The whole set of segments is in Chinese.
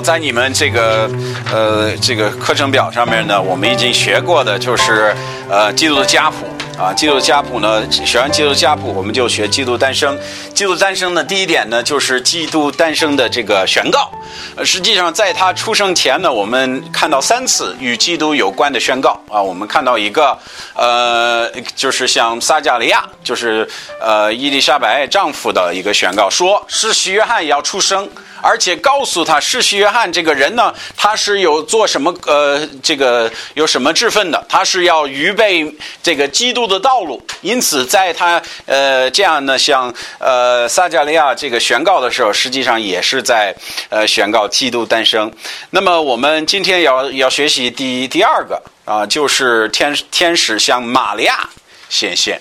在你们这个呃这个课程表上面呢，我们已经学过的就是呃基督的家谱啊，基督的家谱呢，学完基督的家谱，我们就学基督诞生。基督诞生的第一点呢，就是基督诞生的这个宣告。呃，实际上在他出生前呢，我们看到三次与基督有关的宣告啊，我们看到一个呃，就是像撒加利亚，就是呃伊丽莎白丈夫的一个宣告，说是许约翰要出生。而且告诉他，世袭约翰这个人呢，他是有做什么呃，这个有什么志分的？他是要预备这个基督的道路。因此，在他呃这样呢，像呃撒加利亚这个宣告的时候，实际上也是在呃宣告基督诞生。那么，我们今天要要学习第第二个啊，就是天天使向玛利亚显现。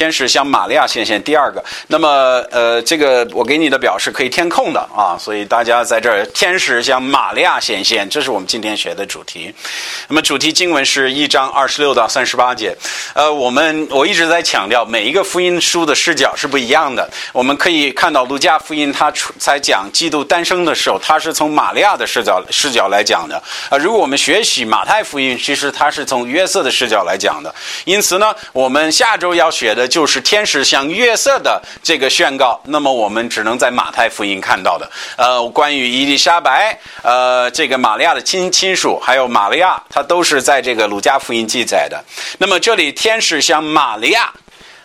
天使向玛利亚显现，第二个。那么，呃，这个我给你的表是可以填空的啊，所以大家在这儿，天使向玛利亚显现，这是我们今天学的主题。那么，主题经文是一章二十六到三十八节。呃，我们我一直在强调，每一个福音书的视角是不一样的。我们可以看到，路加福音他在讲基督诞生的时候，他是从玛利亚的视角视角来讲的。啊，如果我们学习马太福音，其实他是从约瑟的视角来讲的。因此呢，我们下周要学的。就是天使向约瑟的这个宣告，那么我们只能在马太福音看到的。呃，关于伊丽莎白，呃，这个玛利亚的亲亲属，还有玛利亚，它都是在这个鲁加福音记载的。那么这里天使向玛利亚，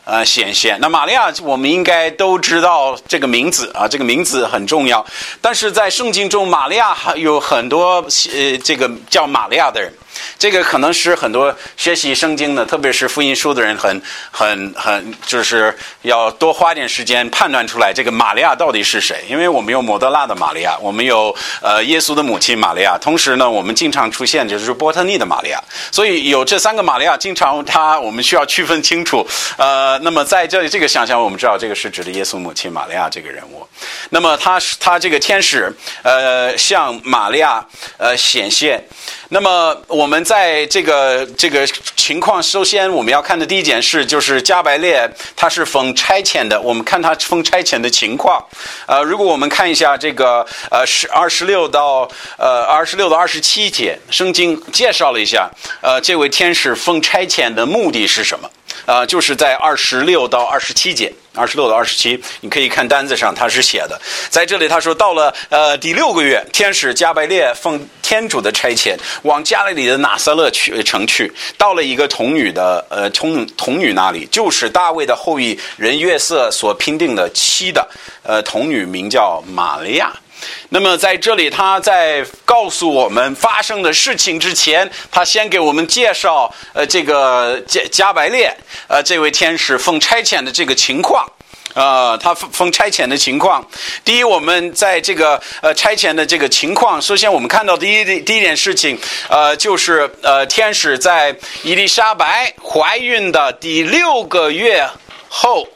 呃，显现。那玛利亚，我们应该都知道这个名字啊，这个名字很重要。但是在圣经中，玛利亚还有很多呃，这个叫玛利亚的人。这个可能是很多学习圣经的，特别是福音书的人，很、很、很，就是要多花点时间判断出来这个玛利亚到底是谁。因为我们有摩德拉的玛利亚，我们有呃耶稣的母亲玛利亚，同时呢，我们经常出现就是波特尼的玛利亚。所以有这三个玛利亚，经常他我们需要区分清楚。呃，那么在这里这个想象，我们知道这个是指的耶稣母亲玛利亚这个人物。那么他是他这个天使呃向玛利亚呃显现。那么我我们在这个这个情况，首先我们要看的第一件事就是加百列他是封差遣的。我们看他封差遣的情况。呃，如果我们看一下这个呃十二十六到呃二十六到二十七节，圣经介绍了一下呃这位天使封差遣的目的是什么？呃，就是在二十六到二十七节。二十六到二十七，你可以看单子上，他是写的。在这里，他说到了呃第六个月，天使加百列奉天主的差遣，往加利里的拿撒勒去城去，到了一个童女的呃童童女那里，就是大卫的后裔人约瑟所拼定的妻的呃童女，名叫玛利亚。那么在这里，他在告诉我们发生的事情之前，他先给我们介绍呃这个加加百列呃这位天使奉差遣的这个情况。呃，他奉差遣的情况。第一，我们在这个呃差遣的这个情况，首先我们看到第一第一件事情，呃，就是呃天使在伊丽莎白怀孕的第六个月后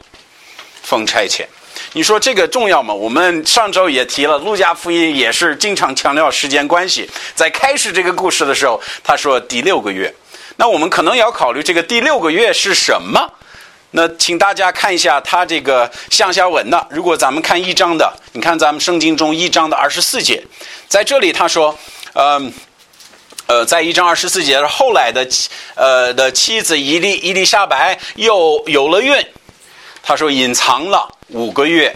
奉差遣。你说这个重要吗？我们上周也提了，路加福音也是经常强调时间关系。在开始这个故事的时候，他说第六个月。那我们可能要考虑这个第六个月是什么？那请大家看一下他这个向下文的。如果咱们看一章的，你看咱们圣经中一章的二十四节，在这里他说，呃，呃，在一章二十四节后来的呃的妻子伊丽伊丽莎白又有了孕，他说隐藏了五个月，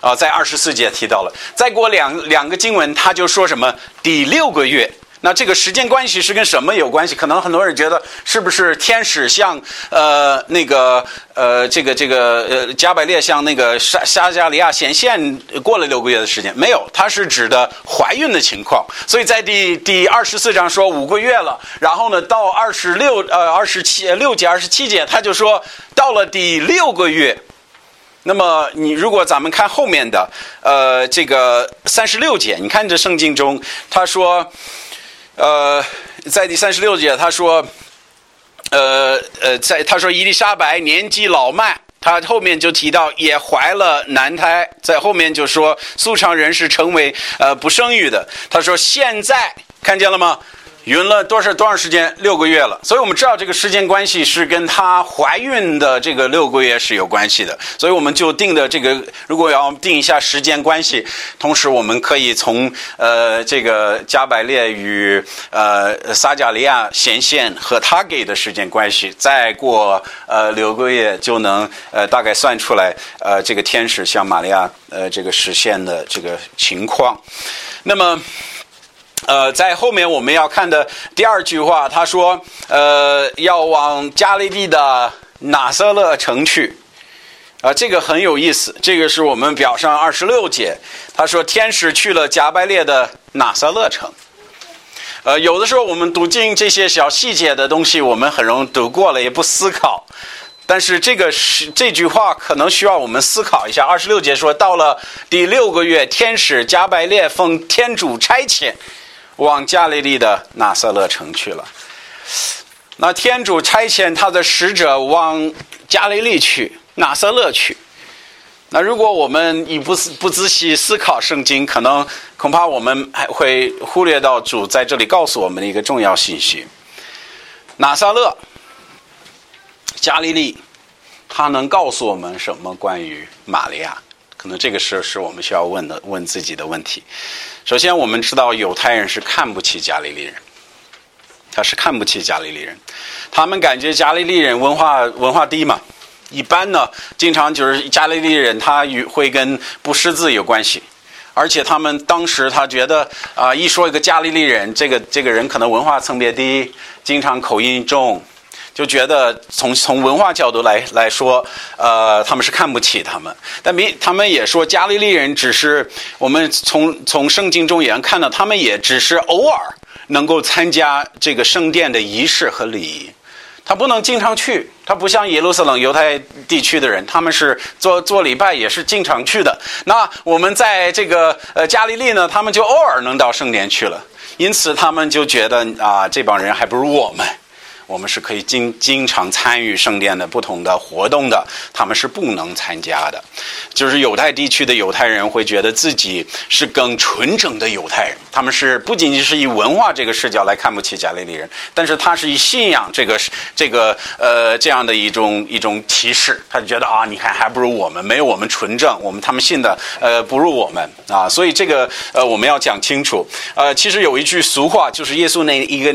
啊，在二十四节提到了。再过两两个经文，他就说什么第六个月。那这个时间关系是跟什么有关系？可能很多人觉得是不是天使像呃那个呃这个这个呃加百列像那个沙沙加利亚显现过了六个月的时间？没有，它是指的怀孕的情况。所以在第第二十四章说五个月了，然后呢到二十六呃二十七六节二十七节他就说到了第六个月。那么你如果咱们看后面的呃这个三十六节，你看这圣经中他说。呃，在第三十六节，他说，呃呃，在他说伊丽莎白年纪老迈，他后面就提到也怀了男胎，在后面就说素常人是成为呃不生育的。他说现在看见了吗？孕了多少多长时间？六个月了。所以我们知道这个时间关系是跟她怀孕的这个六个月是有关系的。所以我们就定的这个，如果要定一下时间关系，同时我们可以从呃这个加百列与呃撒加利亚显现和他给的时间关系，再过呃六个月就能呃大概算出来呃这个天使向玛利亚呃这个实现的这个情况。那么。呃，在后面我们要看的第二句话，他说：“呃，要往加利利的拿撒勒城去。”啊，这个很有意思。这个是我们表上二十六节，他说天使去了加百列的拿撒勒城。呃，有的时候我们读经这些小细节的东西，我们很容易读过了，也不思考。但是这个是这句话可能需要我们思考一下。二十六节说到了第六个月，天使加百列奉天主差遣。往加利利的拿撒勒城去了。那天主差遣他的使者往加利利去，拿撒勒去。那如果我们以不不仔细思考圣经，可能恐怕我们还会忽略到主在这里告诉我们的一个重要信息：拿撒勒、加利利，他能告诉我们什么关于玛利亚？可能这个是是我们需要问的，问自己的问题。首先，我们知道犹太人是看不起加利利人，他是看不起加利利人，他们感觉加利利人文化文化低嘛。一般呢，经常就是加利利人他与会跟不识字有关系，而且他们当时他觉得啊，一说一个加利利人，这个这个人可能文化层别低，经常口音重。就觉得从从文化角度来来说，呃，他们是看不起他们。但没，他们也说加利利人只是我们从从圣经中也能看到，他们也只是偶尔能够参加这个圣殿的仪式和礼仪，他不能经常去。他不像耶路撒冷犹太地区的人，他们是做做礼拜也是经常去的。那我们在这个呃加利利呢，他们就偶尔能到圣殿去了，因此他们就觉得啊，这帮人还不如我们。我们是可以经经常参与圣殿的不同的活动的，他们是不能参加的。就是犹太地区的犹太人会觉得自己是更纯正的犹太人，他们是不仅仅是以文化这个视角来看不起加利利人，但是他是以信仰这个这个呃这样的一种一种提示，他就觉得啊，你看还不如我们，没有我们纯正，我们他们信的呃不如我们啊，所以这个呃我们要讲清楚。呃，其实有一句俗话，就是耶稣那一个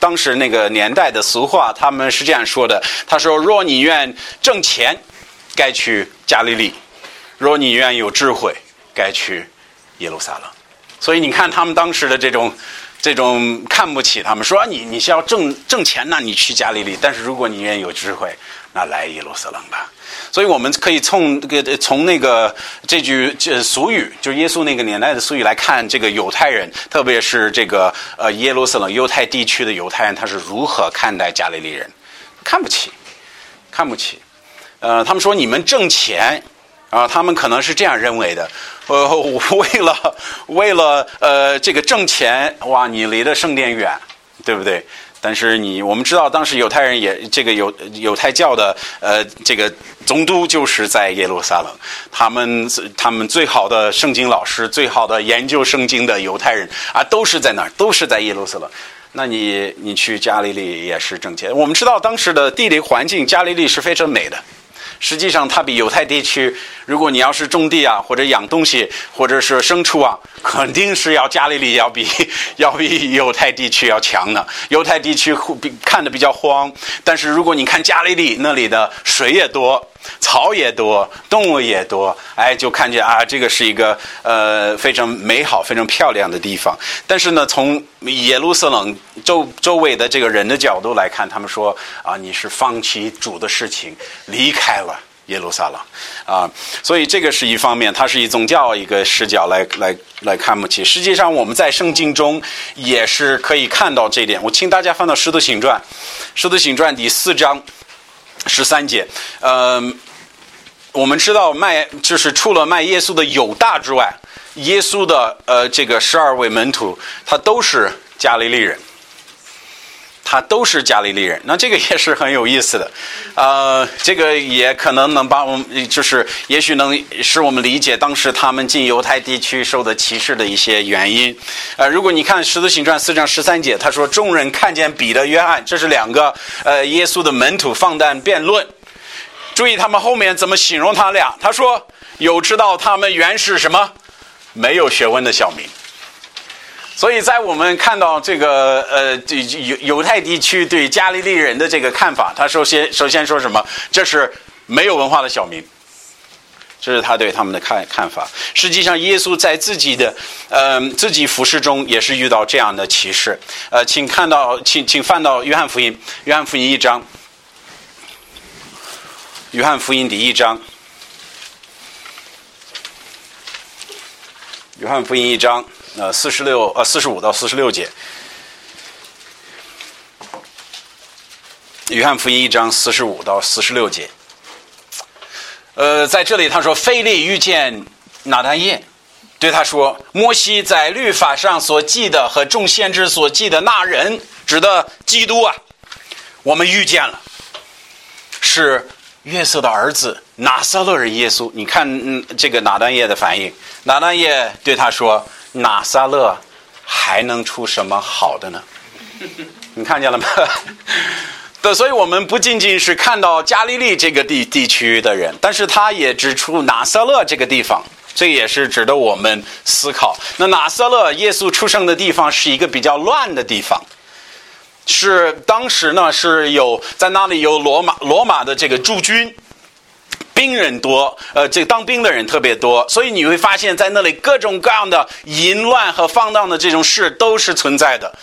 当时那个年代的。俗俗话，他们是这样说的：“他说，若你愿挣钱，该去加利利；若你愿有智慧，该去耶路撒冷。”所以你看，他们当时的这种这种看不起他们，说你你是要挣挣钱，那你去加利利；但是如果你愿意有智慧，那来耶路撒冷吧。所以我们可以从这个从那个这句这俗语，就是耶稣那个年代的俗语来看，这个犹太人，特别是这个呃耶路撒冷犹太地区的犹太人，他是如何看待加利利人？看不起，看不起。呃，他们说你们挣钱啊，他们可能是这样认为的。呃，为了为了呃这个挣钱，哇，你离的圣殿远，对不对？但是你，我们知道当时犹太人也这个犹犹太教的呃这个总督就是在耶路撒冷，他们他们最好的圣经老师、最好的研究圣经的犹太人啊，都是在那儿，都是在耶路撒冷。那你你去加利利也是挣钱。我们知道当时的地理环境，加利利是非常美的。实际上，它比犹太地区，如果你要是种地啊，或者养东西，或者是牲畜啊，肯定是要加利利要比 要比犹太地区要强的。犹太地区比看的比较荒，但是如果你看加利利那里的水也多。草也多，动物也多，哎，就看见啊，这个是一个呃非常美好、非常漂亮的地方。但是呢，从耶路撒冷周周围的这个人的角度来看，他们说啊，你是放弃主的事情，离开了耶路撒冷啊。所以这个是一方面，它是以宗教一个视角来来来看不起。实际上，我们在圣经中也是可以看到这一点。我请大家翻到《使徒行传》，《使徒行传》第四章。十三节，嗯，我们知道卖就是除了卖耶稣的犹大之外，耶稣的呃这个十二位门徒，他都是加利利人，他都是加利利人。那这个也是很有意思的，呃，这个也可能能把我们，就是也许能使我们理解当时他们进犹太地区受的歧视的一些原因。呃，如果你看《十字行传》四章十三节，他说众人看见彼得、约翰，这是两个呃耶稣的门徒放胆辩论。注意他们后面怎么形容他俩？他说有知道他们原是什么没有学问的小民。所以在我们看到这个呃犹犹太地区对加利利人的这个看法，他首先首先说什么？这是没有文化的小民。这是他对他们的看看法。实际上，耶稣在自己的呃自己服饰中也是遇到这样的歧视。呃，请看到，请请翻到约翰福音，约翰福音一章。约翰福音第一章，约翰福音一章，呃，四十六呃四十五到四十六节。约翰福音一章四十五到四十六节。呃，在这里他说，菲利遇见拿单叶，对他说：“摩西在律法上所记的和众先知所记的那人，指的基督啊，我们遇见了，是。”约瑟的儿子拿撒勒人耶稣，你看，嗯，这个拿单叶的反应，拿单叶对他说：“拿撒勒还能出什么好的呢？”你看见了吗？对，所以我们不仅仅是看到加利利这个地地区的人，但是他也指出拿撒勒这个地方，这也是值得我们思考。那拿撒勒耶稣出生的地方是一个比较乱的地方。是当时呢，是有在那里有罗马罗马的这个驻军，兵人多，呃，这个当兵的人特别多，所以你会发现在那里各种各样的淫乱和放荡的这种事都是存在的，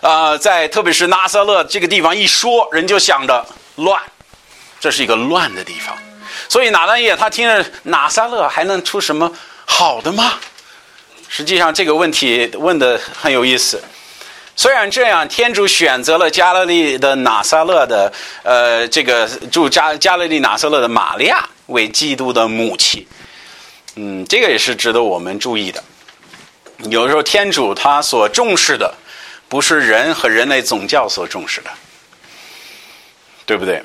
啊，在特别是拿撒勒这个地方一说，人就想着乱，这是一个乱的地方，所以拿单叶他听着拿撒勒还能出什么好的吗？实际上这个问题问的很有意思。虽然这样，天主选择了加勒利的拿撒勒的，呃，这个住加加勒利拿撒勒的玛利亚为基督的母亲，嗯，这个也是值得我们注意的。有时候天主他所重视的，不是人和人类宗教所重视的，对不对？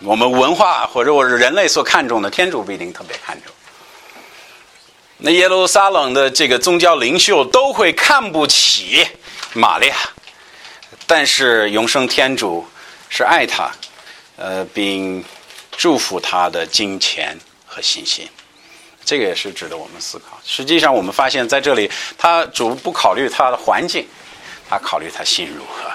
我们文化或者我是人类所看重的，天主不一定特别看重。那耶路撒冷的这个宗教领袖都会看不起。玛利亚，但是永生天主是爱他，呃，并祝福他的金钱和信心，这个也是值得我们思考。实际上，我们发现在这里，他主不考虑他的环境，他考虑他心如何，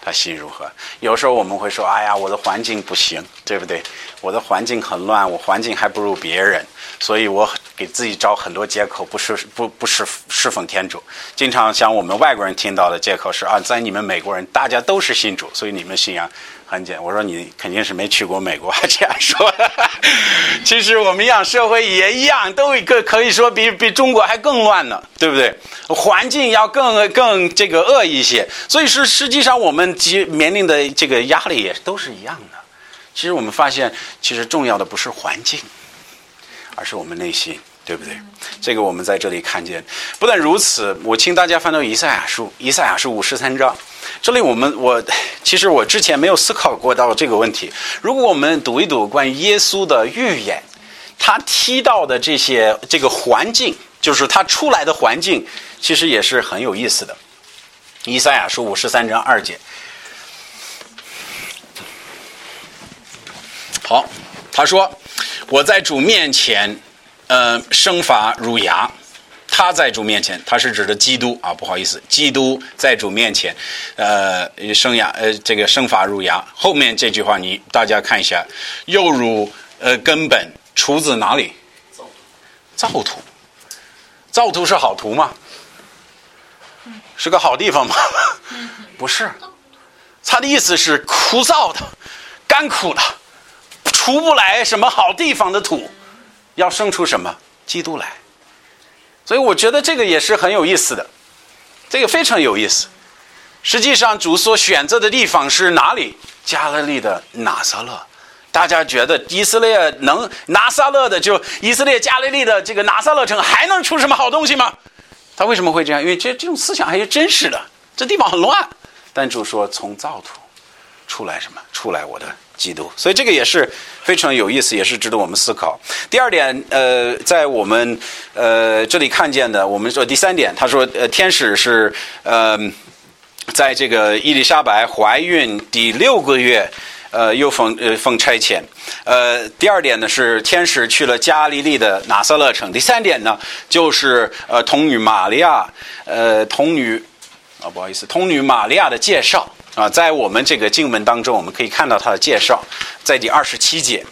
他心如何。有时候我们会说：“哎呀，我的环境不行，对不对？我的环境很乱，我环境还不如别人。”所以我给自己找很多借口，不是不不是侍奉天主。经常像我们外国人听到的借口是啊，在你们美国人大家都是信主，所以你们信仰很简。我说你肯定是没去过美国，还这样说。其实我们一样社会也一样，都一个可以说比比中国还更乱呢，对不对？环境要更更这个恶一些，所以是实际上我们及面临的这个压力也都是一样的。其实我们发现，其实重要的不是环境。而是我们内心，对不对？这个我们在这里看见。不但如此，我请大家翻到以赛亚书，以赛亚书五十三章。这里我们我其实我之前没有思考过到这个问题。如果我们读一读关于耶稣的预言，他提到的这些这个环境，就是他出来的环境，其实也是很有意思的。以赛亚书五十三章二节。好，他说。我在主面前，呃，生发如牙。他在主面前，他是指的基督啊，不好意思，基督在主面前，呃，生牙，呃，这个生发如牙。后面这句话你大家看一下，又如呃根本出自哪里？造土，造土是好土吗？是个好地方吗？不是，他的意思是枯燥的，干枯的。出不来什么好地方的土，要生出什么基督来，所以我觉得这个也是很有意思的，这个非常有意思。实际上主所选择的地方是哪里？加勒利的拿撒勒。大家觉得以色列能拿撒勒的，就以色列加勒利的这个拿撒勒城还能出什么好东西吗？他为什么会这样？因为这这种思想还是真实的。这地方很乱，但主说从造土。出来什么？出来我的基督。所以这个也是非常有意思，也是值得我们思考。第二点，呃，在我们呃这里看见的，我们说第三点，他说，呃，天使是呃，在这个伊丽莎白怀孕第六个月。呃，又奉呃奉差遣。呃，第二点呢是天使去了加利利的拿撒勒城。第三点呢就是呃童女玛利亚，呃童女啊不好意思，童女玛利亚的介绍啊，在我们这个经文当中，我们可以看到他的介绍，在第二十七节。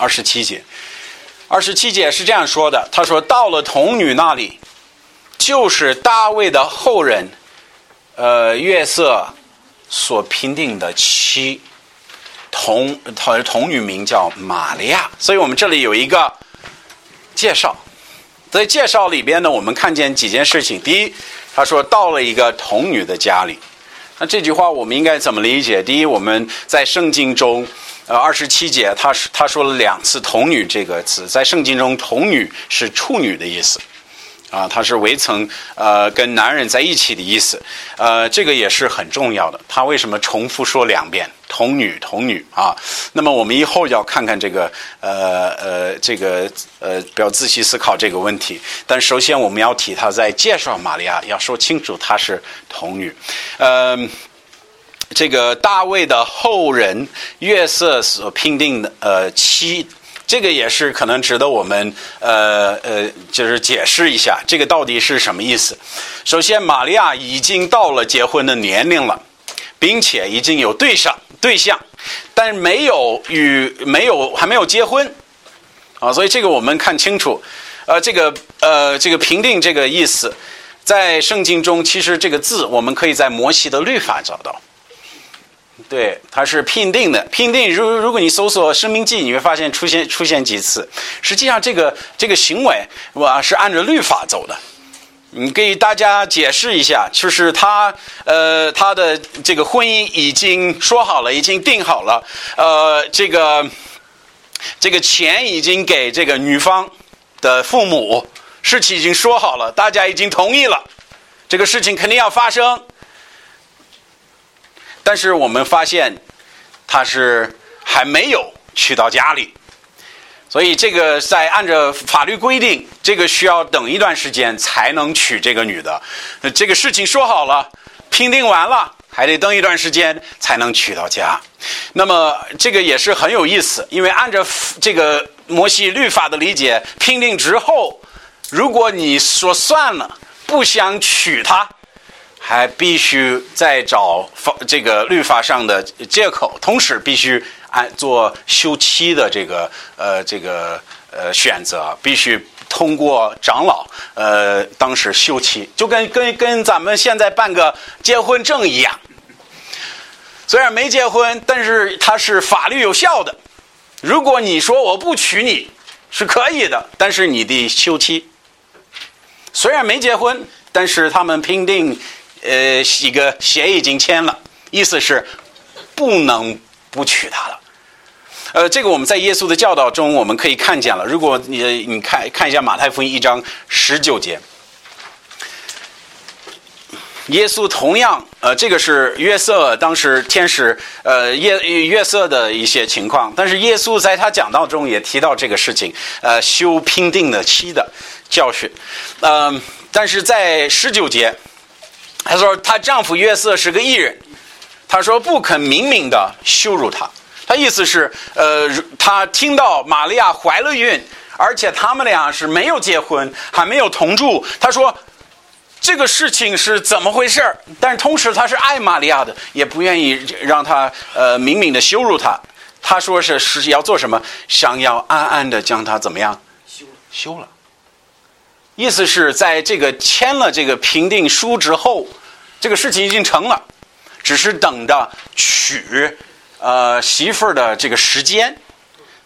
二十七节，二十七节是这样说的：他说到了童女那里，就是大卫的后人，呃约瑟所评定的妻。童童童女名叫玛利亚，所以我们这里有一个介绍。在介绍里边呢，我们看见几件事情。第一，他说到了一个童女的家里。那这句话我们应该怎么理解？第一，我们在圣经中，呃，二十七节，他是他说了两次“童女”这个词，在圣经中，“童女”是处女的意思。啊，他是未曾呃跟男人在一起的意思，呃，这个也是很重要的。他为什么重复说两遍“童女，童女”啊？那么我们以后要看看这个呃呃这个呃，不要仔细思考这个问题。但首先我们要提他在介绍玛利亚，要说清楚她是童女。嗯，这个大卫的后人约瑟所聘定的呃妻。这个也是可能值得我们呃呃，就是解释一下，这个到底是什么意思。首先，玛利亚已经到了结婚的年龄了，并且已经有对象对象，但没有与没有还没有结婚啊，所以这个我们看清楚。呃，这个呃这个评定这个意思，在圣经中其实这个字我们可以在摩西的律法找到。对，它是聘定的。聘定，如如果你搜索《生命记》，你会发现出现出现几次。实际上，这个这个行为，我是按照律法走的。你给大家解释一下，就是他呃，他的这个婚姻已经说好了，已经定好了。呃，这个这个钱已经给这个女方的父母，事情已经说好了，大家已经同意了，这个事情肯定要发生。但是我们发现，他是还没有去到家里，所以这个在按照法律规定，这个需要等一段时间才能娶这个女的。这个事情说好了，评定完了，还得等一段时间才能娶到家。那么这个也是很有意思，因为按照这个摩西律法的理解，评定之后，如果你说算了，不想娶她。还必须再找法这个律法上的借口，同时必须按做休妻的这个呃这个呃选择，必须通过长老呃当时休妻，就跟跟跟咱们现在办个结婚证一样。虽然没结婚，但是它是法律有效的。如果你说我不娶你是可以的，但是你得休妻。虽然没结婚，但是他们评定。呃，一个协议已经签了，意思是不能不娶她了。呃，这个我们在耶稣的教导中我们可以看见了。如果你你看看一下马太福音一章十九节，耶稣同样呃，这个是约瑟当时天使呃约约瑟的一些情况，但是耶稣在他讲道中也提到这个事情，呃，修拼定的妻的教训。嗯，但是在十九节。他说：“她丈夫约瑟是个艺人。”他说：“不肯明明的羞辱他，他意思是，呃，他听到玛利亚怀了孕，而且他们俩是没有结婚，还没有同住。他说：“这个事情是怎么回事？”但同时，他是爱玛利亚的，也不愿意让他呃明明的羞辱他。他说：“是是要做什么？想要暗暗的将她怎么样？休，休了。”意思是在这个签了这个评定书之后，这个事情已经成了，只是等着娶呃媳妇儿的这个时间，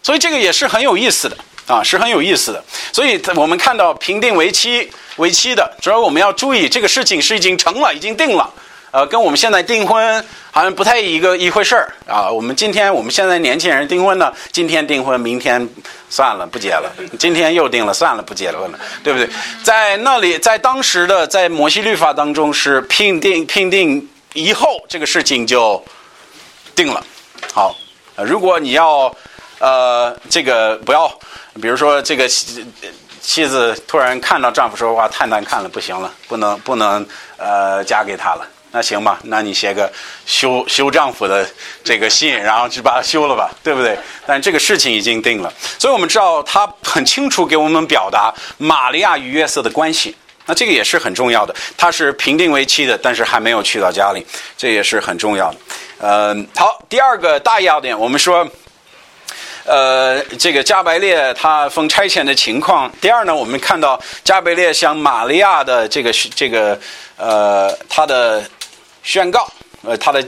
所以这个也是很有意思的啊，是很有意思的。所以我们看到评定为妻为妻的，主要我们要注意这个事情是已经成了，已经定了。呃，跟我们现在订婚好像不太一个一回事儿啊。我们今天我们现在年轻人订婚呢，今天订婚，明天算了不结了，今天又订了，算了不结了，对不对？在那里，在当时的在摩西律法当中是聘定聘定以后，这个事情就定了。好，如果你要呃这个不要，比如说这个妻子突然看到丈夫说话太难看了，不行了，不能不能呃嫁给他了。那行吧，那你写个休休丈夫的这个信，然后就把他休了吧，对不对？但这个事情已经定了，所以我们知道他很清楚给我们表达玛利亚与约瑟的关系。那这个也是很重要的，他是平定为妻的，但是还没有去到家里，这也是很重要的。嗯，好，第二个大要点，我们说，呃，这个加百列他封差遣的情况。第二呢，我们看到加百列向玛利亚的这个这个呃他的。宣告，呃，他的，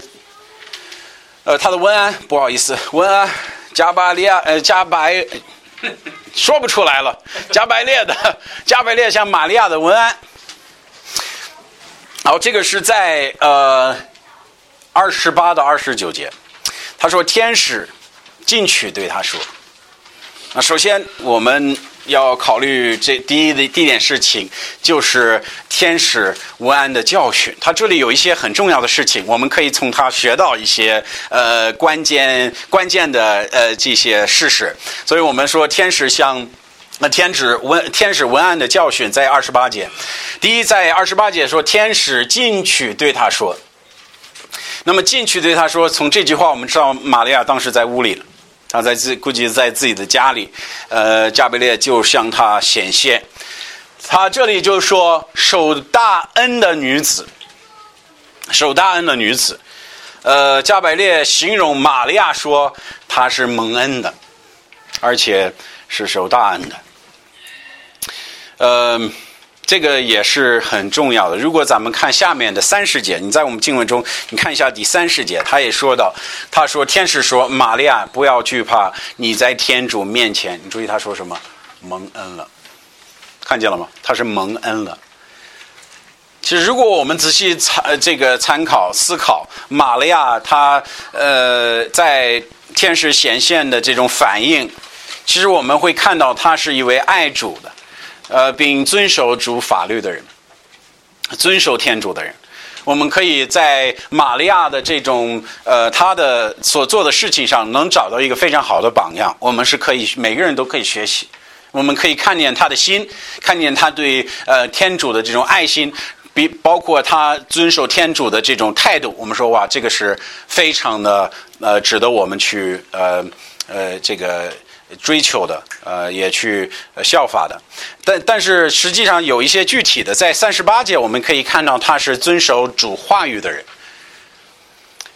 呃，他的文安，不好意思，文安，加百列，呃，加百，说不出来了，加百列的，加百列像玛利亚的文安。好，这个是在呃二十八到二十九节，他说天使进去对他说，那首先我们。要考虑这第一的第一点事情，就是天使文安的教训。他这里有一些很重要的事情，我们可以从他学到一些呃关键关键的呃这些事实。所以我们说天使像那天使文天使文案的教训在二十八节。第一，在二十八节说天使进去对他说，那么进去对他说，从这句话我们知道玛利亚当时在屋里了。他在自估计在自己的家里，呃，加贝列就向他显现。他这里就说守大恩的女子，守大恩的女子。呃，加百列形容玛利亚说她是蒙恩的，而且是守大恩的。呃。这个也是很重要的。如果咱们看下面的三十节，你在我们经文中，你看一下第三十节，他也说到，他说天使说玛利亚不要惧怕，你在天主面前，你注意他说什么，蒙恩了，看见了吗？他是蒙恩了。其实如果我们仔细参这个参考思考，玛利亚她呃在天使显现的这种反应，其实我们会看到她是一位爱主的。呃，并遵守主法律的人，遵守天主的人，我们可以在玛利亚的这种呃，他的所做的事情上，能找到一个非常好的榜样。我们是可以每个人都可以学习，我们可以看见他的心，看见他对呃天主的这种爱心，比包括他遵守天主的这种态度。我们说哇，这个是非常的呃，值得我们去呃呃这个。追求的，呃，也去效法的，但但是实际上有一些具体的，在三十八节我们可以看到他是遵守主话语的人，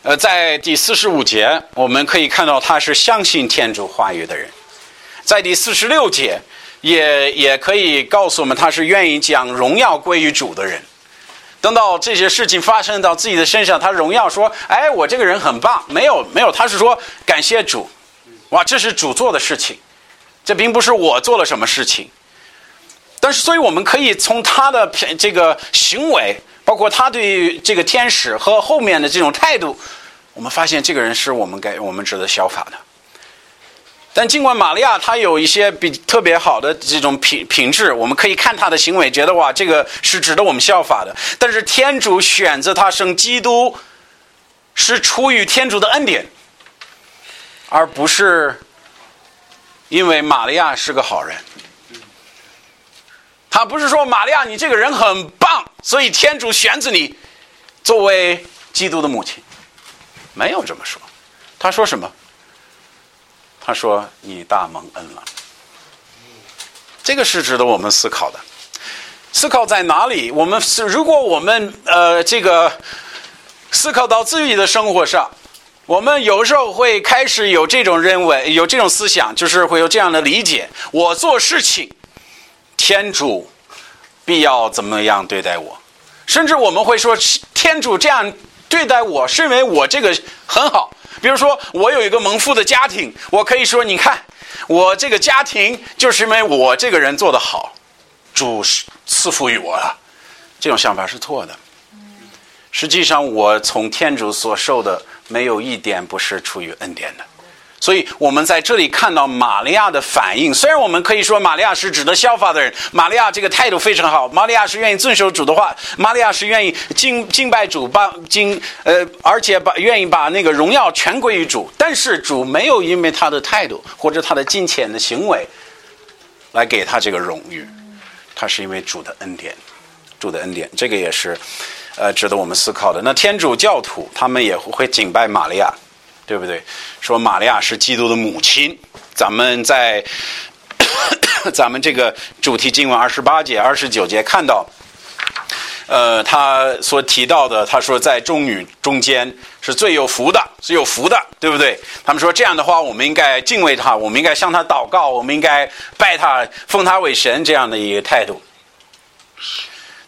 呃，在第四十五节我们可以看到他是相信天主话语的人，在第四十六节也也可以告诉我们他是愿意将荣耀归于主的人。等到这些事情发生到自己的身上，他荣耀说：“哎，我这个人很棒。”没有没有，他是说感谢主。哇，这是主做的事情，这并不是我做了什么事情。但是，所以我们可以从他的这个行为，包括他对这个天使和后面的这种态度，我们发现这个人是我们该我们值得效法的。但尽管玛利亚她有一些比特别好的这种品品质，我们可以看她的行为，觉得哇，这个是值得我们效法的。但是天主选择她生基督，是出于天主的恩典。而不是因为玛利亚是个好人，他不是说玛利亚你这个人很棒，所以天主选择你作为基督的母亲，没有这么说。他说什么？他说你大蒙恩了。这个是值得我们思考的。思考在哪里？我们是如果我们呃这个思考到自己的生活上。我们有时候会开始有这种认为，有这种思想，就是会有这样的理解：我做事情，天主必要怎么样对待我？甚至我们会说，天主这样对待我是因为我这个很好。比如说，我有一个蒙福的家庭，我可以说，你看，我这个家庭就是因为我这个人做得好，主赐福于我了。这种想法是错的。实际上，我从天主所受的。没有一点不是出于恩典的，所以我们在这里看到玛利亚的反应。虽然我们可以说玛利亚是值得效法的人，玛利亚这个态度非常好，玛利亚是愿意遵守主的话，玛利亚是愿意敬敬拜主，把敬呃，而且把愿意把那个荣耀全归于主。但是主没有因为他的态度或者他的金钱的行为来给他这个荣誉，他是因为主的恩典，主的恩典，这个也是呃值得我们思考的。那天主教徒他们也会敬拜玛利亚。对不对？说玛利亚是基督的母亲，咱们在 咱们这个主题经文二十八节、二十九节看到，呃，他所提到的，他说在众女中间是最有福的，是有福的，对不对？他们说这样的话，我们应该敬畏他，我们应该向他祷告，我们应该拜他，奉他为神，这样的一个态度。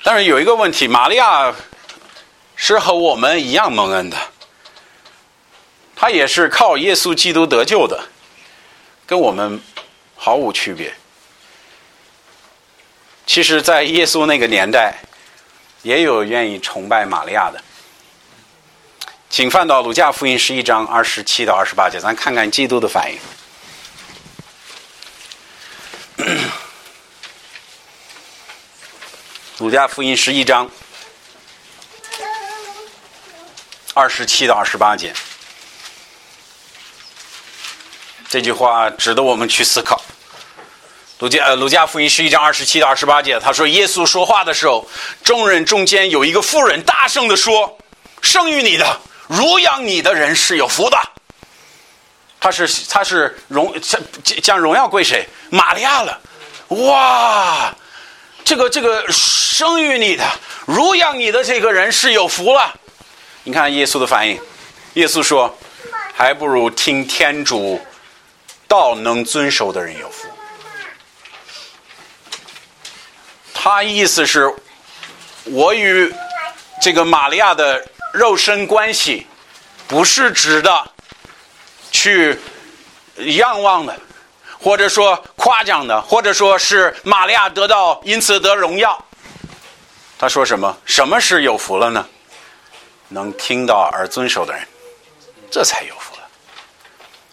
但是有一个问题，玛利亚是和我们一样蒙恩的。他也是靠耶稣基督得救的，跟我们毫无区别。其实，在耶稣那个年代，也有愿意崇拜玛利亚的。请翻到《鲁加福音》十一章二十七到二十八节，咱看看基督的反应。《鲁加福音》十一章二十七到二十八节。这句话值得我们去思考。鲁加呃，鲁加福音十一章二十七到二十八节，他说：“耶稣说话的时候，众人中间有一个妇人大声的说：‘生育你的，乳养你的人是有福的。’他是他是荣将将荣耀归谁？玛利亚了。哇，这个这个生育你的、乳养你的这个人是有福了。你看耶稣的反应，耶稣说：‘还不如听天主。’道能遵守的人有福。他意思是，我与这个玛利亚的肉身关系，不是指的去仰望的，或者说夸奖的，或者说是玛利亚得到因此得荣耀。他说什么？什么是有福了呢？能听到而遵守的人，这才有福了。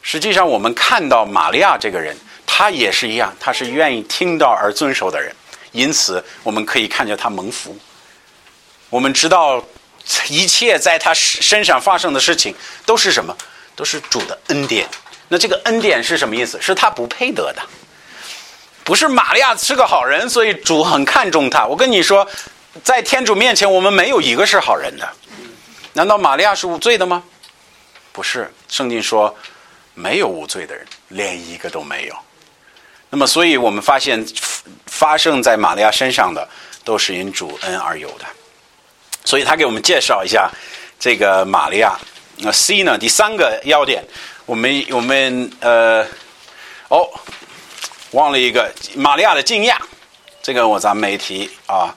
实际上，我们看到玛利亚这个人，他也是一样，他是愿意听到而遵守的人，因此我们可以看见他蒙福。我们知道一切在他身上发生的事情都是什么？都是主的恩典。那这个恩典是什么意思？是他不配得的，不是玛利亚是个好人，所以主很看重他。我跟你说，在天主面前，我们没有一个是好人的。难道玛利亚是无罪的吗？不是，圣经说。没有无罪的人，连一个都没有。那么，所以我们发现发生在玛利亚身上的都是因主恩而有的。所以他给我们介绍一下这个玛利亚。那 C 呢？第三个要点，我们我们呃，哦，忘了一个玛利亚的惊讶，这个我咱没提啊。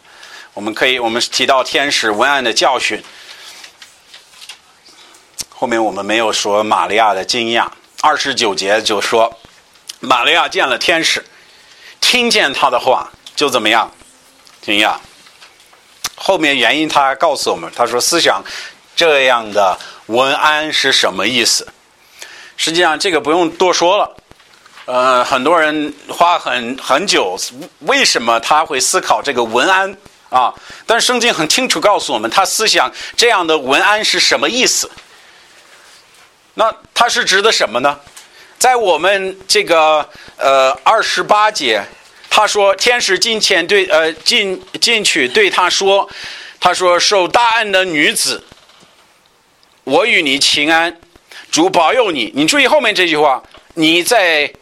我们可以我们提到天使文案的教训，后面我们没有说玛利亚的惊讶。二十九节就说，玛利亚见了天使，听见他的话就怎么样？惊讶。后面原因他告诉我们，他说：“思想这样的文安是什么意思？”实际上这个不用多说了。呃，很多人花很很久，为什么他会思考这个文安啊？但圣经很清楚告诉我们，他思想这样的文安是什么意思？那它是指的什么呢？在我们这个呃二十八节，他说天使进前对呃进进去对他说，他说受大恩的女子，我与你请安，主保佑你。你注意后面这句话，你在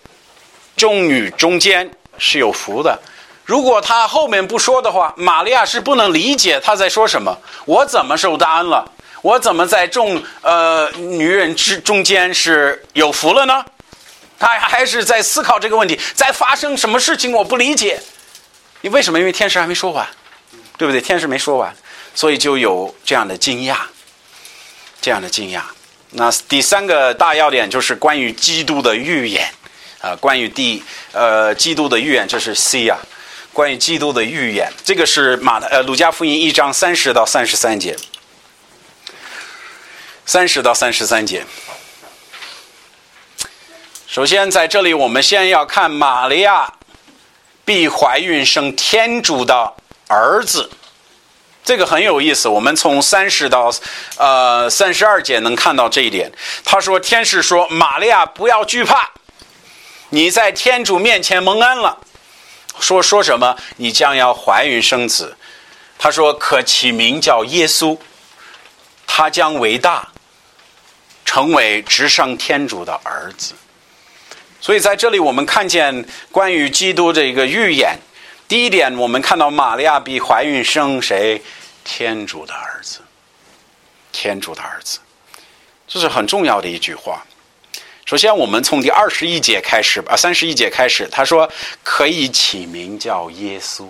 众女中间是有福的。如果他后面不说的话，玛利亚是不能理解他在说什么。我怎么受大恩了？我怎么在众呃女人之中间是有福了呢？他还是在思考这个问题，在发生什么事情？我不理解。你为什么？因为天使还没说完，对不对？天使没说完，所以就有这样的惊讶，这样的惊讶。那第三个大要点就是关于基督的预言啊，关于第呃基督的预言，这是 C 啊。关于基督的预言，这个是马呃鲁加福音一章三十到三十三节。三十到三十三节，首先，在这里我们先要看玛利亚必怀孕生天主的儿子，这个很有意思。我们从三十到呃三十二节能看到这一点。他说：“天使说，玛利亚不要惧怕，你在天主面前蒙恩了。说说什么？你将要怀孕生子。他说可起名叫耶稣，他将为大，成为直上天主的儿子。”所以在这里，我们看见关于基督的一个预言。第一点，我们看到玛利亚比怀孕生谁？天主的儿子。天主的儿子，这是很重要的一句话。首先，我们从第二十一节开始吧，三十一节开始，他说可以起名叫耶稣。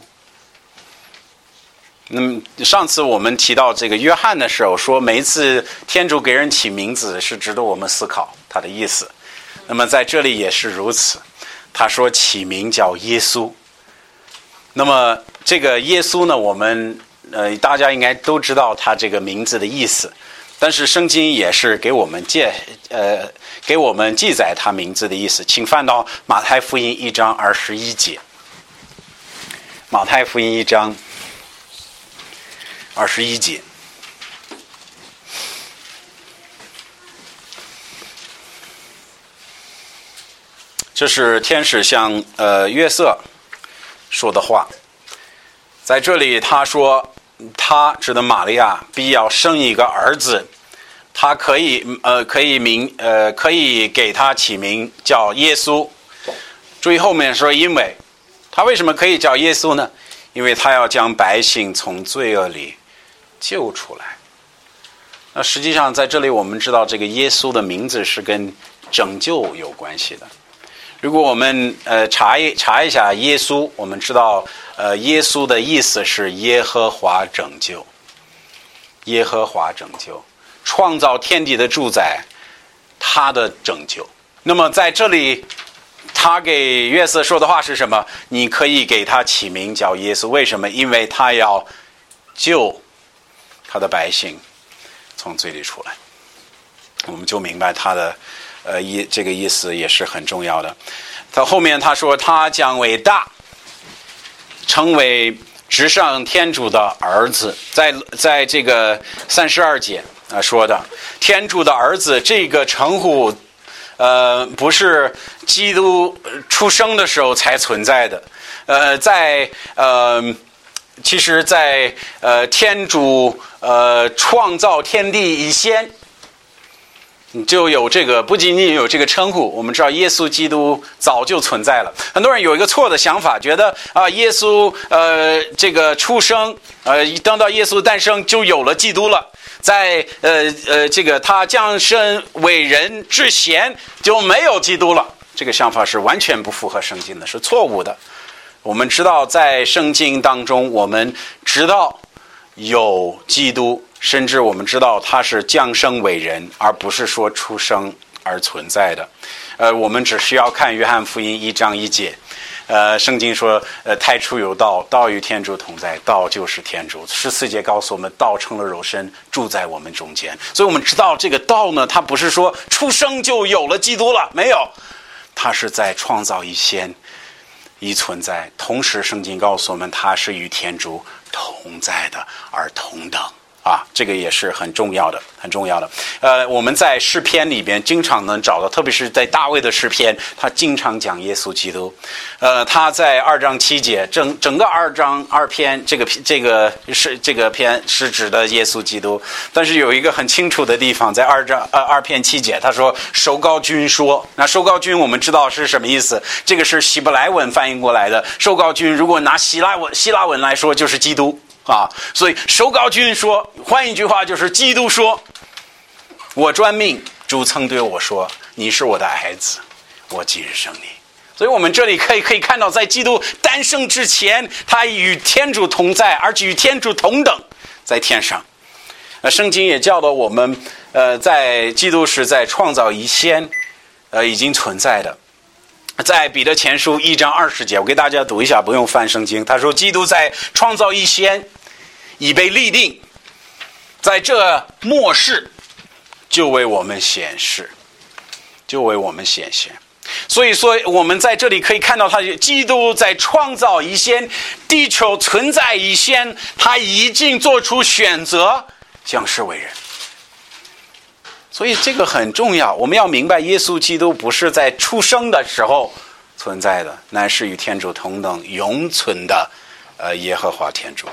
那么上次我们提到这个约翰的时候，说每一次天主给人起名字是值得我们思考他的意思。那么在这里也是如此，他说起名叫耶稣。那么这个耶稣呢，我们呃大家应该都知道他这个名字的意思，但是圣经也是给我们借呃给我们记载他名字的意思，请翻到马太福音一章二十一节。马太福音一章二十一节。这是天使向呃约瑟说的话，在这里他说，他指的玛利亚必要生一个儿子，他可以呃可以名呃可以给他起名叫耶稣。注意后面说，因为他为什么可以叫耶稣呢？因为他要将百姓从罪恶里救出来。那实际上在这里我们知道，这个耶稣的名字是跟拯救有关系的。如果我们呃查一查一下耶稣，我们知道呃耶稣的意思是耶和华拯救，耶和华拯救，创造天地的主宰，他的拯救。那么在这里，他给约瑟说的话是什么？你可以给他起名叫耶稣，为什么？因为他要救他的百姓从嘴里出来。我们就明白他的。呃，意这个意思也是很重要的。他后面他说，他将伟大，成为直上天主的儿子。在在这个三十二节啊说的，天主的儿子这个称呼，呃，不是基督出生的时候才存在的。呃，在呃，其实，在呃天主呃创造天地以前。就有这个，不仅仅有这个称呼。我们知道，耶稣基督早就存在了。很多人有一个错的想法，觉得啊，耶稣呃这个出生，呃等到耶稣诞生就有了基督了。在呃呃这个他降生为人之前就没有基督了。这个想法是完全不符合圣经的，是错误的。我们知道，在圣经当中，我们知道有基督。甚至我们知道他是降生为人，而不是说出生而存在的。呃，我们只需要看约翰福音一章一节，呃，圣经说，呃，太初有道，道与天主同在，道就是天主。十四节告诉我们，道成了肉身，住在我们中间。所以我们知道这个道呢，它不是说出生就有了基督了，没有，它是在创造以前已存在。同时，圣经告诉我们，它是与天主同在的，而同等。啊，这个也是很重要的，很重要的。呃，我们在诗篇里边经常能找到，特别是在大卫的诗篇，他经常讲耶稣基督。呃，他在二章七节，整整个二章二篇，这个这个是这个篇是指的耶稣基督。但是有一个很清楚的地方，在二章呃二篇七节，他说收高君说，那收高君我们知道是什么意思？这个是希伯来文翻译过来的。收高君如果拿希腊文希腊文来说，就是基督。啊，所以收高君说，换一句话就是基督说：“我专命，主曾对我说，你是我的儿子，我今日生你。”所以我们这里可以可以看到，在基督诞生之前，他与天主同在，而且与天主同等，在天上。呃，圣经也教导我们，呃，在基督是在创造以前，呃，已经存在的。在彼得前书一章二十节，我给大家读一下，不用翻圣经。他说：“基督在创造以前。”已被立定，在这末世就为我们显示，就为我们显现。所以说，我们在这里可以看到，他基督在创造以前，地球存在以前，他已经做出选择，降世为人。所以这个很重要，我们要明白，耶稣基督不是在出生的时候存在的，乃是与天主同等永存的，呃，耶和华天主。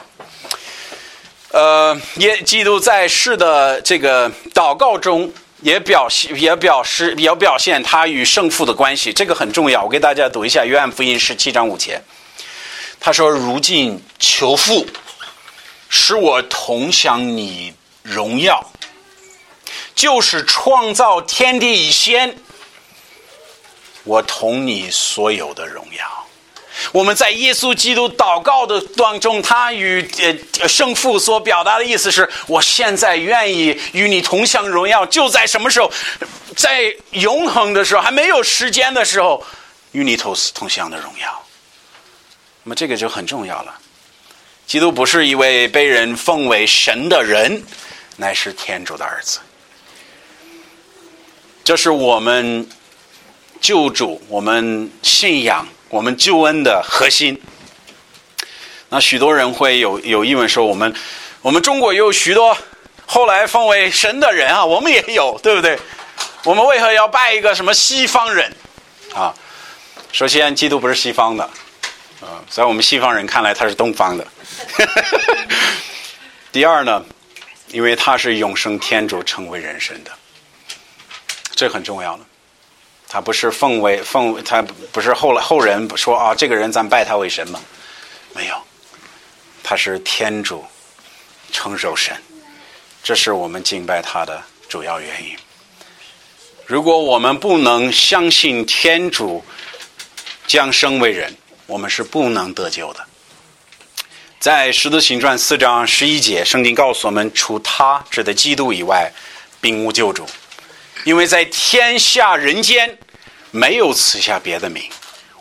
呃，耶基督在世的这个祷告中。也表现，也表示，也表现他与圣父的关系，这个很重要。我给大家读一下《约翰福音》十七章五节，他说：“如今求父，使我同享你荣耀，就是创造天地以先，我同你所有的荣耀。”我们在耶稣基督祷告的当中，他与呃圣父所表达的意思是：我现在愿意与你同享荣耀，就在什么时候，在永恒的时候，还没有时间的时候，与你同同享的荣耀。那么这个就很重要了。基督不是一位被人奉为神的人，乃是天主的儿子。这是我们救主，我们信仰。我们救恩的核心。那许多人会有有疑问说：我们我们中国有许多后来奉为神的人啊，我们也有，对不对？我们为何要拜一个什么西方人啊？首先，基督不是西方的啊，在我们西方人看来，他是东方的。第二呢，因为他是永生天主成为人生的，这很重要的。他不是奉为奉，他不是后来后人说啊，这个人咱拜他为神吗？没有，他是天主，承受神，这是我们敬拜他的主要原因。如果我们不能相信天主降生为人，我们是不能得救的。在《十字行传》四章十一节，圣经告诉我们，除他指的基督以外，并无救主。因为在天下人间没有赐下别的名，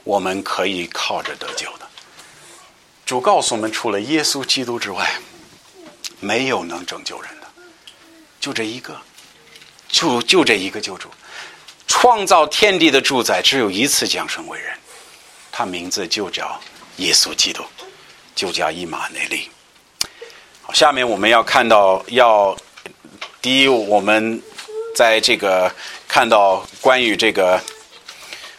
我们可以靠着得救的。主告诉我们，除了耶稣基督之外，没有能拯救人的，就这一个，就就这一个救主，创造天地的主宰只有一次降生为人，他名字就叫耶稣基督，就叫伊玛内利。好，下面我们要看到，要第一，我们。在这个看到关于这个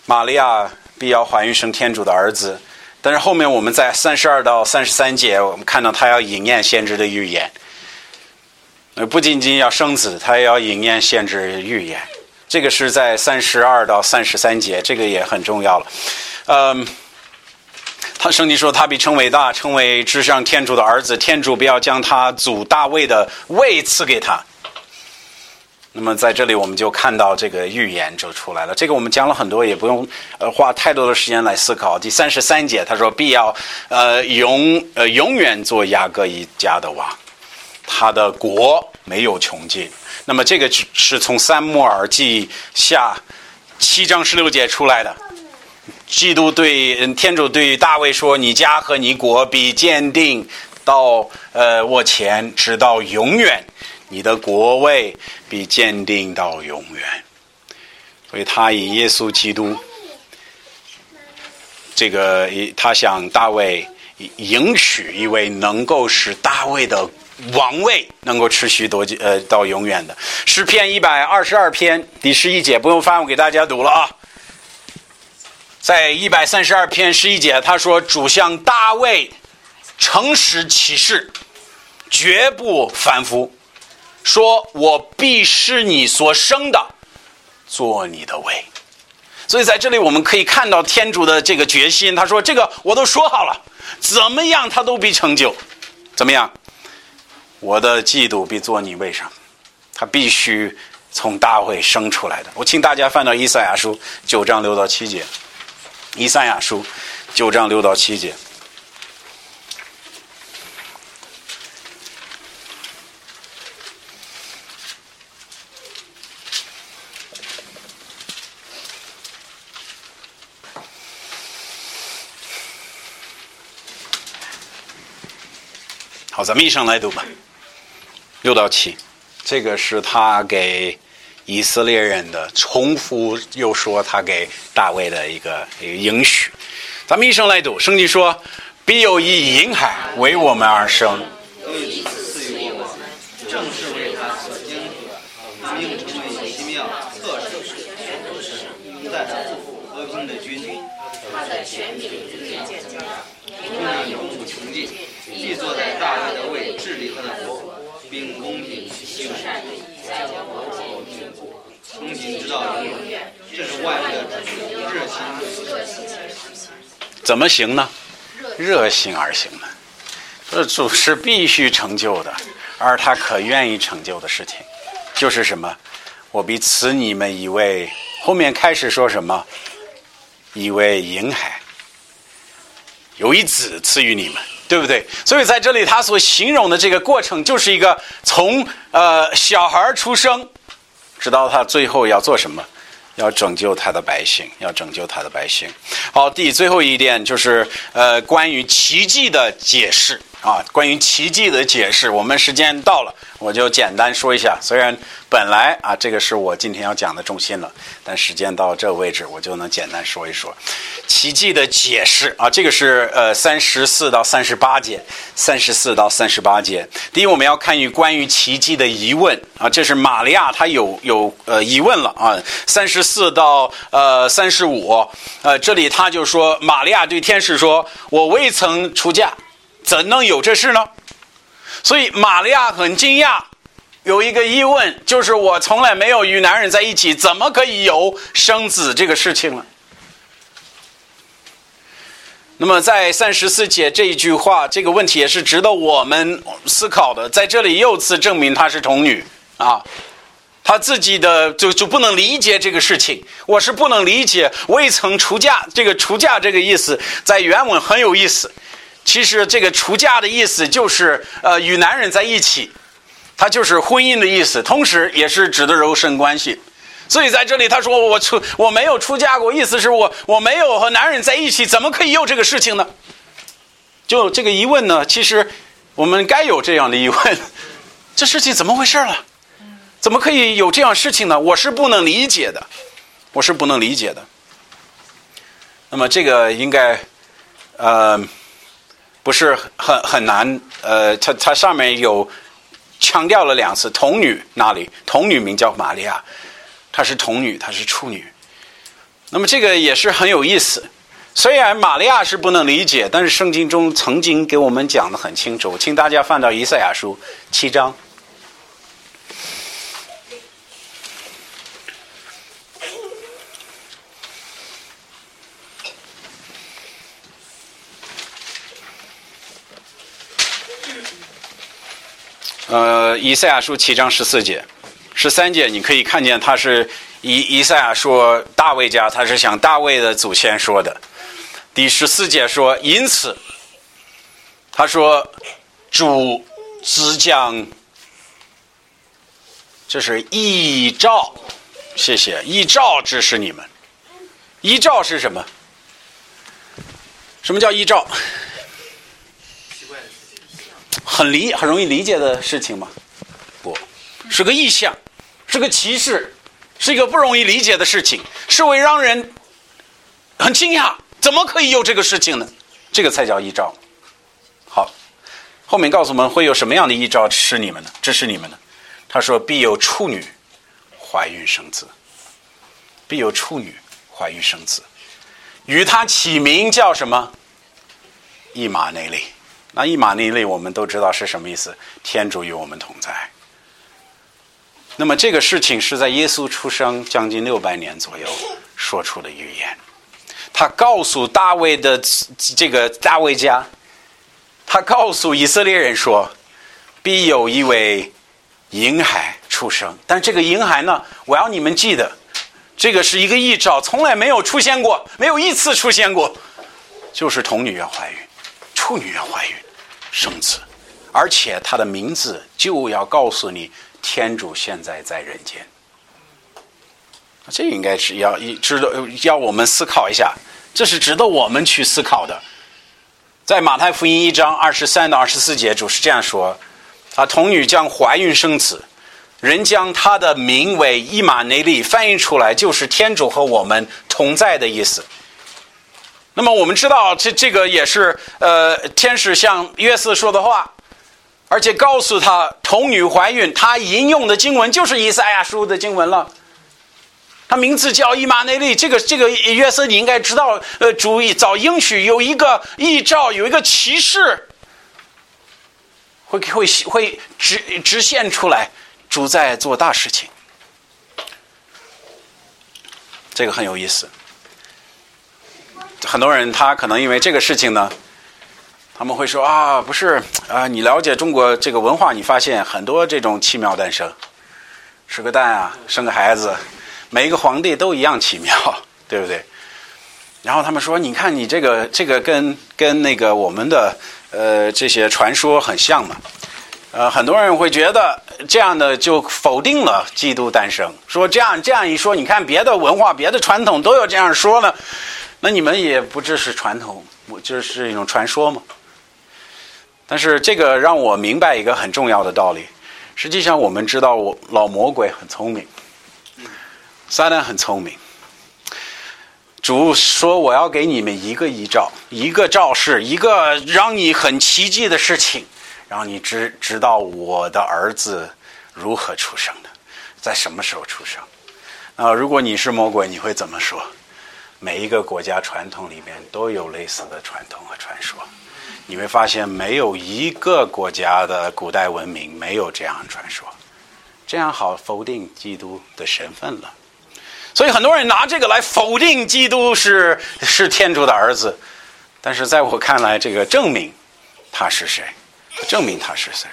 玛利亚必要怀孕生天主的儿子，但是后面我们在三十二到三十三节，我们看到他要引验先知的预言。呃，不仅仅要生子，他也要引验先知预言。这个是在三十二到三十三节，这个也很重要了。嗯，他圣经说他被称伟大，称为至上天主的儿子，天主不要将他祖大卫的位赐给他。那么在这里，我们就看到这个预言就出来了。这个我们讲了很多，也不用呃花太多的时间来思考。第三十三节，他说必要呃永呃永远做雅各一家的王，他的国没有穷尽。那么这个是从三摩尔记下七章十六节出来的。基督对天主对大卫说：“你家和你国必坚定到呃我前，直到永远。”你的国位必坚定到永远，所以他以耶稣基督这个，他向大卫迎娶一位能够使大卫的王位能够持续多久呃到永远的诗篇一百二十二篇第十一节，不用翻，我给大家读了啊。在一百三十二篇十一节，他说：“主向大卫诚实启示，绝不反复。”说我必是你所生的，做你的位。所以在这里我们可以看到天主的这个决心。他说：“这个我都说好了，怎么样他都必成就。怎么样？我的嫉妒必做你位上，他必须从大会生出来的。”我请大家翻到以赛亚书九章六到七节。以赛亚书九章六到七节。好，咱们一生来读吧。六到七，这个是他给以色列人的重复，又说他给大卫的一个一个应许。咱们一生来读，圣经说：“必有一银海为我们而生。”正是为他所经历的，他命成为奇妙、特殊、全都是一代的和平的君，他的权柄日渐坚强，不能永不穷尽，必坐在大卫的位治理他的国，并公平行善，在国后永固，从今直到永远。这是万恶的，热情热心而行。怎么行呢？热心而行呢？这主是必须成就的，而他可愿意成就的事情，就是什么？我必赐你们一位。后面开始说什么？一位婴孩，有一子赐予你们，对不对？所以在这里，他所形容的这个过程，就是一个从呃小孩出生，直到他最后要做什么？要拯救他的百姓，要拯救他的百姓。好，第最后一点就是呃，关于奇迹的解释啊，关于奇迹的解释。我们时间到了，我就简单说一下。虽然本来啊，这个是我今天要讲的重心了，但时间到这个位置，我就能简单说一说奇迹的解释啊。这个是呃三十四到三十八节，三十四到三十八节。第一，我们要看与关于奇迹的疑问啊，这是玛利亚她有有呃疑问了啊，三十。四到呃三十五，呃，这里他就说，玛利亚对天使说：“我未曾出嫁，怎能有这事呢？”所以玛利亚很惊讶，有一个疑问，就是我从来没有与男人在一起，怎么可以有生子这个事情呢？那么在三十四节这一句话，这个问题也是值得我们思考的，在这里又次证明她是童女啊。她自己的就就不能理解这个事情，我是不能理解未曾出嫁这个出嫁这个意思，在原文很有意思。其实这个出嫁的意思就是呃与男人在一起，它就是婚姻的意思，同时也是指的柔身关系。所以在这里他说我出我没有出嫁过，意思是我我没有和男人在一起，怎么可以有这个事情呢？就这个疑问呢，其实我们该有这样的疑问：这事情怎么回事了？怎么可以有这样事情呢？我是不能理解的，我是不能理解的。那么这个应该，呃，不是很很难。呃，它它上面有强调了两次童女那里，童女名叫玛利亚，她是童女，她是处女。那么这个也是很有意思。虽然玛利亚是不能理解，但是圣经中曾经给我们讲的很清楚，请大家翻到以赛亚书七章。呃，以赛亚书七章十四节、十三节，你可以看见他是以以赛亚说大卫家，他是向大卫的祖先说的。第十四节说，因此，他说主之将，这是依照，谢谢依照支持你们。依照是什么？什么叫依照？很理很容易理解的事情吗？不是个意象，是个歧视，是一个不容易理解的事情，是会让人很惊讶。怎么可以有这个事情呢？这个才叫依照。好，后面告诉我们会有什么样的依照是你们呢？支持你们呢？他说：“必有处女怀孕生子，必有处女怀孕生子，与他起名叫什么？一马内利。”那一马内利，我们都知道是什么意思。天主与我们同在。那么这个事情是在耶稣出生将近六百年左右说出的预言。他告诉大卫的这个大卫家，他告诉以色列人说，必有一位婴孩出生。但这个婴孩呢，我要你们记得，这个是一个异兆，从来没有出现过，没有一次出现过，就是童女要怀孕，处女要怀孕。生子，而且他的名字就要告诉你，天主现在在人间。这应该是要一值得要我们思考一下，这是值得我们去思考的。在马太福音一章二十三到二十四节，主是这样说：啊，童女将怀孕生子，人将他的名为伊玛内利翻译出来，就是天主和我们同在的意思。那么我们知道，这这个也是呃，天使向约瑟说的话，而且告诉他童女怀孕，他引用的经文就是以赛亚书的经文了。他名字叫伊玛内利，这个这个约瑟你应该知道，呃，主意早应许有一个异兆，有一个骑士会会会直直现出来，主在做大事情，这个很有意思。很多人他可能因为这个事情呢，他们会说啊，不是啊，你了解中国这个文化，你发现很多这种奇妙诞生，吃个蛋啊，生个孩子。每一个皇帝都一样奇妙，对不对？然后他们说：“你看，你这个这个跟跟那个我们的呃这些传说很像嘛。”呃，很多人会觉得这样的就否定了基督诞生，说这样这样一说，你看别的文化、别的传统都有这样说呢，那你们也不只是传统，我就是一种传说嘛。但是这个让我明白一个很重要的道理：实际上，我们知道我老魔鬼很聪明。撒旦很聪明，主说：“我要给你们一个遗兆，一个兆示，一个让你很奇迹的事情，让你知知道我的儿子如何出生的，在什么时候出生。”啊，如果你是魔鬼，你会怎么说？每一个国家传统里面都有类似的传统和传说，你会发现没有一个国家的古代文明没有这样传说，这样好否定基督的身份了。所以很多人拿这个来否定基督是是天主的儿子，但是在我看来，这个证明他是谁，证明他是谁。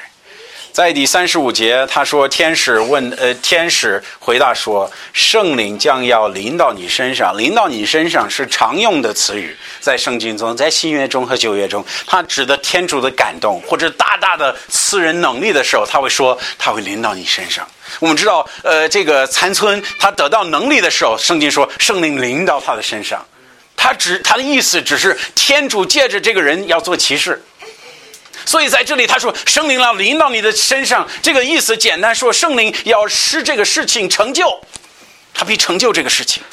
在第三十五节，他说：“天使问，呃，天使回答说，圣灵将要临到你身上。临到你身上是常用的词语，在圣经中，在新约中和旧约中，他指的天主的感动或者大大的赐人能力的时候，他会说，他会临到你身上。我们知道，呃，这个残村他得到能力的时候，圣经说圣灵临到他的身上，他只他的意思只是天主借着这个人要做骑士。”所以在这里他说圣灵要临到你的身上，这个意思简单说，圣灵要使这个事情成就，他必成就这个事情，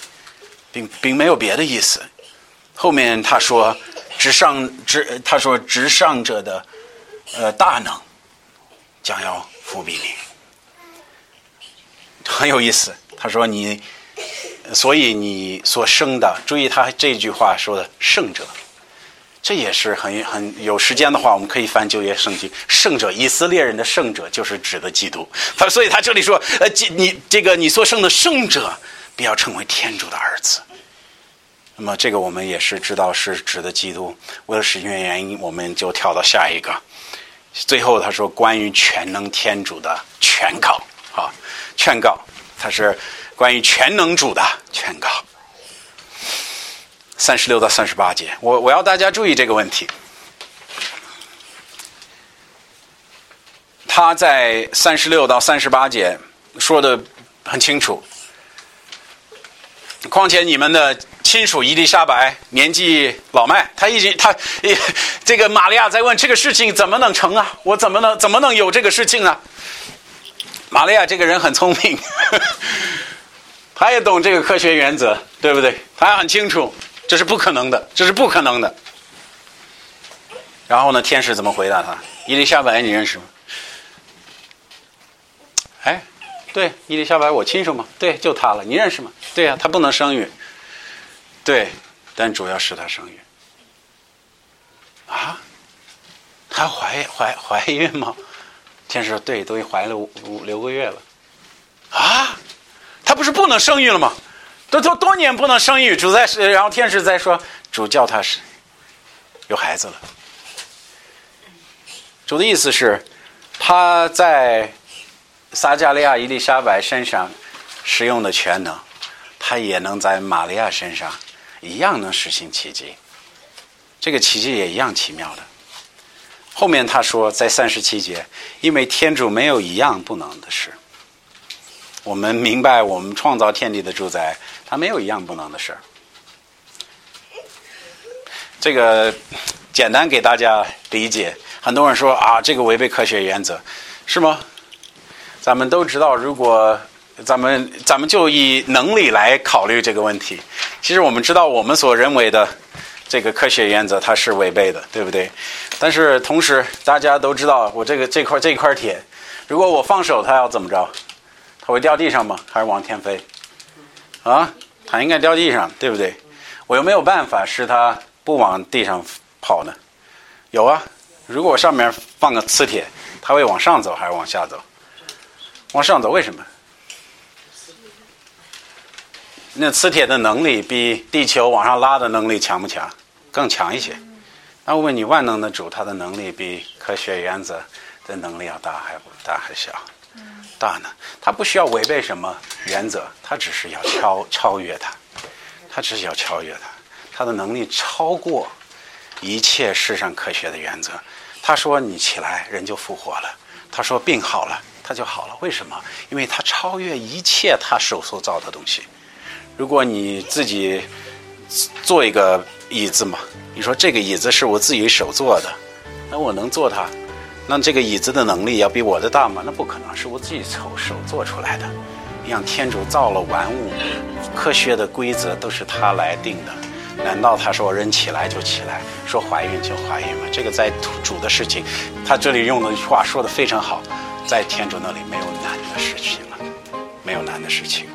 并并没有别的意思。后面他说，直上直他说直上者的呃大能将要伏笔你，很有意思。他说你，所以你所生的，注意他这句话说的圣者。这也是很很有时间的话，我们可以翻旧约圣经。圣者，以色列人的圣者就是指的基督。他 所以，他这里说，呃，你这个你所生的圣者，必要成为天主的儿子。那么，这个我们也是知道是指的基督。为了实现原因，我们就跳到下一个。最后他说，关于全能天主的劝告，啊，劝告，他是关于全能主的劝告。三十六到三十八节，我我要大家注意这个问题。他在三十六到三十八节说的很清楚。况且你们的亲属伊丽莎白年纪老迈，他已经他这个玛利亚在问这个事情怎么能成啊？我怎么能怎么能有这个事情啊？玛利亚这个人很聪明，他也懂这个科学原则，对不对？他很清楚。这是不可能的，这是不可能的。然后呢？天使怎么回答他？伊丽莎白，你认识吗？哎，对，伊丽莎白，我亲属吗？对，就他了。你认识吗？对呀，他不能生育。对，但主要是他生育。啊？她怀怀怀孕吗？天使说：“对，都已怀了五五六个月了。”啊？她不是不能生育了吗？都都多年不能生育，主在然后天使在说，主叫他是有孩子了。主的意思是，他在撒加利亚、伊丽莎白身上使用的全能，他也能在玛利亚身上一样能实行奇迹。这个奇迹也一样奇妙的。后面他说，在三十七节，因为天主没有一样不能的事。我们明白，我们创造天地的主宰。他没有一样不能的事儿，这个简单给大家理解。很多人说啊，这个违背科学原则，是吗？咱们都知道，如果咱们咱们就以能力来考虑这个问题，其实我们知道我们所认为的这个科学原则它是违背的，对不对？但是同时大家都知道，我这个这块这块铁，如果我放手，它要怎么着？它会掉地上吗？还是往天飞？啊，它应该掉地上，对不对？我有没有办法使它不往地上跑呢？有啊，如果上面放个磁铁，它会往上走还是往下走？往上走，为什么？那磁铁的能力比地球往上拉的能力强不强？更强一些。那我问你，万能的主他的能力比科学原则的能力要大还大还小？大呢？他不需要违背什么原则，他只是要超超越它，他只是要超越它，他的能力超过一切世上科学的原则。他说你起来，人就复活了；他说病好了，他就好了。为什么？因为他超越一切他手所造的东西。如果你自己做一个椅子嘛，你说这个椅子是我自己手做的，那我能做它？那这个椅子的能力要比我的大吗？那不可能，是我自己手手做出来的。让，天主造了万物，科学的规则都是他来定的。难道他说人起来就起来，说怀孕就怀孕吗？这个在主的事情，他这里用的话说的非常好，在天主那里没有难的事情了，没有难的事情。